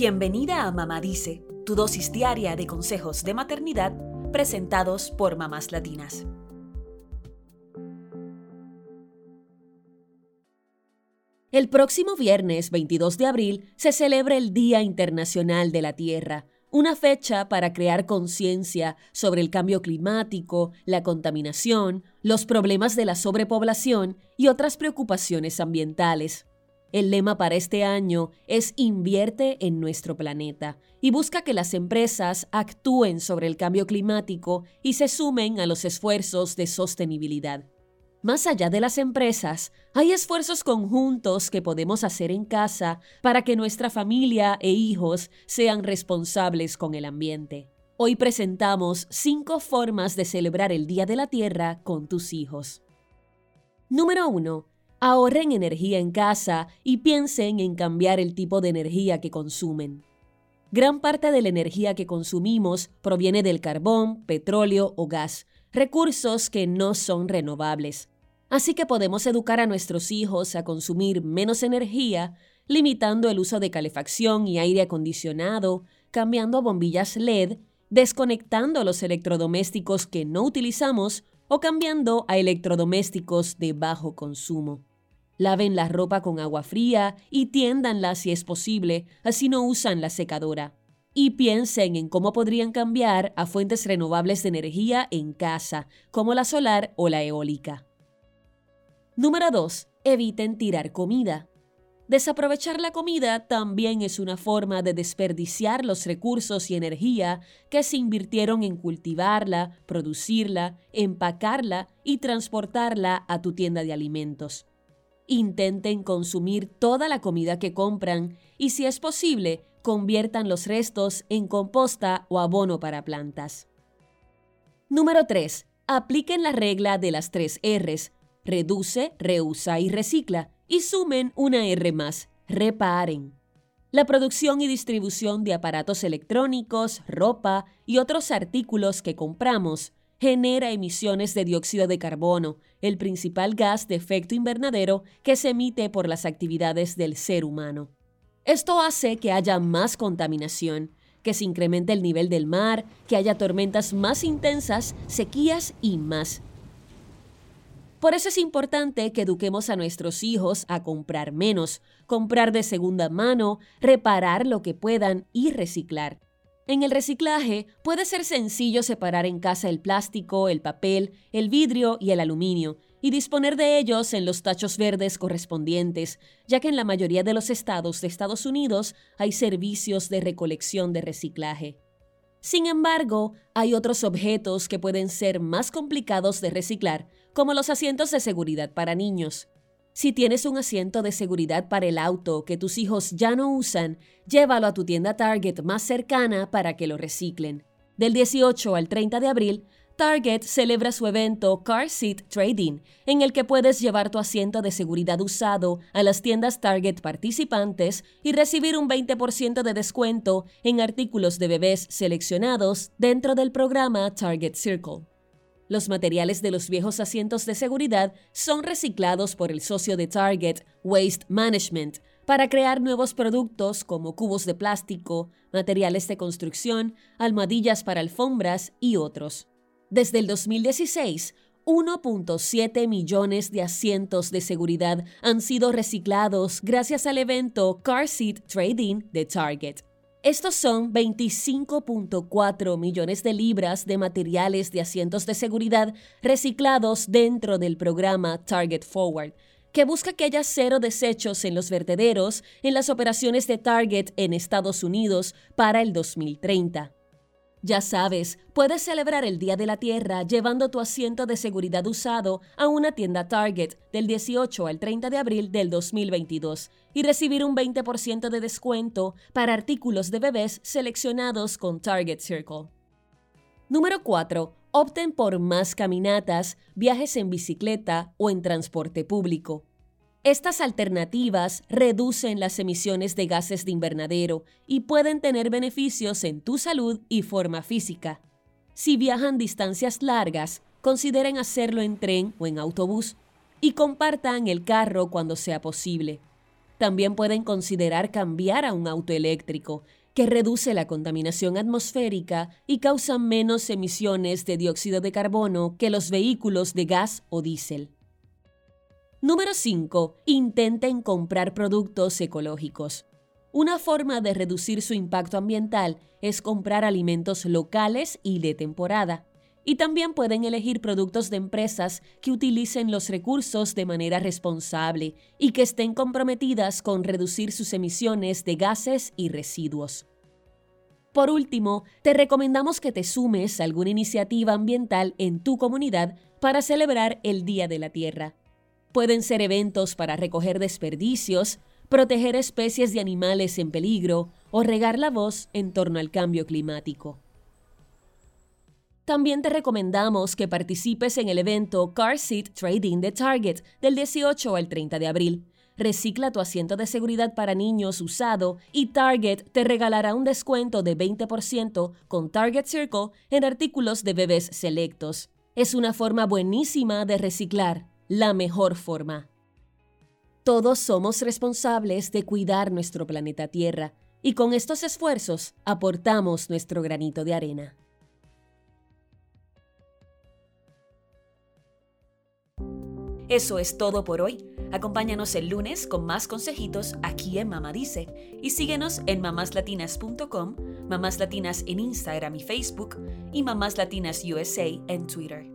Bienvenida a Mamá Dice, tu dosis diaria de consejos de maternidad presentados por mamás latinas. El próximo viernes 22 de abril se celebra el Día Internacional de la Tierra, una fecha para crear conciencia sobre el cambio climático, la contaminación, los problemas de la sobrepoblación y otras preocupaciones ambientales. El lema para este año es Invierte en nuestro planeta y busca que las empresas actúen sobre el cambio climático y se sumen a los esfuerzos de sostenibilidad. Más allá de las empresas, hay esfuerzos conjuntos que podemos hacer en casa para que nuestra familia e hijos sean responsables con el ambiente. Hoy presentamos cinco formas de celebrar el Día de la Tierra con tus hijos. Número 1. Ahorren energía en casa y piensen en cambiar el tipo de energía que consumen. Gran parte de la energía que consumimos proviene del carbón, petróleo o gas, recursos que no son renovables. Así que podemos educar a nuestros hijos a consumir menos energía, limitando el uso de calefacción y aire acondicionado, cambiando bombillas LED, desconectando los electrodomésticos que no utilizamos o cambiando a electrodomésticos de bajo consumo. Laven la ropa con agua fría y tiéndanla si es posible, así no usan la secadora. Y piensen en cómo podrían cambiar a fuentes renovables de energía en casa, como la solar o la eólica. Número 2. Eviten tirar comida. Desaprovechar la comida también es una forma de desperdiciar los recursos y energía que se invirtieron en cultivarla, producirla, empacarla y transportarla a tu tienda de alimentos. Intenten consumir toda la comida que compran y si es posible, conviertan los restos en composta o abono para plantas. Número 3. Apliquen la regla de las tres Rs reduce, reusa y recicla, y sumen una R más, reparen. La producción y distribución de aparatos electrónicos, ropa y otros artículos que compramos genera emisiones de dióxido de carbono, el principal gas de efecto invernadero que se emite por las actividades del ser humano. Esto hace que haya más contaminación, que se incremente el nivel del mar, que haya tormentas más intensas, sequías y más. Por eso es importante que eduquemos a nuestros hijos a comprar menos, comprar de segunda mano, reparar lo que puedan y reciclar. En el reciclaje puede ser sencillo separar en casa el plástico, el papel, el vidrio y el aluminio y disponer de ellos en los tachos verdes correspondientes, ya que en la mayoría de los estados de Estados Unidos hay servicios de recolección de reciclaje. Sin embargo, hay otros objetos que pueden ser más complicados de reciclar, como los asientos de seguridad para niños. Si tienes un asiento de seguridad para el auto que tus hijos ya no usan, llévalo a tu tienda Target más cercana para que lo reciclen. Del 18 al 30 de abril, Target celebra su evento Car Seat Trading, en el que puedes llevar tu asiento de seguridad usado a las tiendas Target participantes y recibir un 20% de descuento en artículos de bebés seleccionados dentro del programa Target Circle. Los materiales de los viejos asientos de seguridad son reciclados por el socio de Target, Waste Management, para crear nuevos productos como cubos de plástico, materiales de construcción, almohadillas para alfombras y otros. Desde el 2016, 1.7 millones de asientos de seguridad han sido reciclados gracias al evento Car Seat Trading de Target. Estos son 25.4 millones de libras de materiales de asientos de seguridad reciclados dentro del programa Target Forward, que busca que haya cero desechos en los vertederos en las operaciones de Target en Estados Unidos para el 2030. Ya sabes, puedes celebrar el Día de la Tierra llevando tu asiento de seguridad usado a una tienda Target del 18 al 30 de abril del 2022 y recibir un 20% de descuento para artículos de bebés seleccionados con Target Circle. Número 4. Opten por más caminatas, viajes en bicicleta o en transporte público. Estas alternativas reducen las emisiones de gases de invernadero y pueden tener beneficios en tu salud y forma física. Si viajan distancias largas, consideren hacerlo en tren o en autobús y compartan el carro cuando sea posible. También pueden considerar cambiar a un auto eléctrico, que reduce la contaminación atmosférica y causa menos emisiones de dióxido de carbono que los vehículos de gas o diésel. Número 5. Intenten comprar productos ecológicos. Una forma de reducir su impacto ambiental es comprar alimentos locales y de temporada. Y también pueden elegir productos de empresas que utilicen los recursos de manera responsable y que estén comprometidas con reducir sus emisiones de gases y residuos. Por último, te recomendamos que te sumes a alguna iniciativa ambiental en tu comunidad para celebrar el Día de la Tierra. Pueden ser eventos para recoger desperdicios, proteger especies de animales en peligro o regar la voz en torno al cambio climático. También te recomendamos que participes en el evento Car Seat Trading de Target del 18 al 30 de abril. Recicla tu asiento de seguridad para niños usado y Target te regalará un descuento de 20% con Target Circle en artículos de bebés selectos. Es una forma buenísima de reciclar, la mejor forma. Todos somos responsables de cuidar nuestro planeta Tierra y con estos esfuerzos aportamos nuestro granito de arena. Eso es todo por hoy. Acompáñanos el lunes con más consejitos aquí en Mamá Dice y síguenos en mamáslatinas.com, Mamás Latinas en Instagram y Facebook y Mamás Latinas USA en Twitter.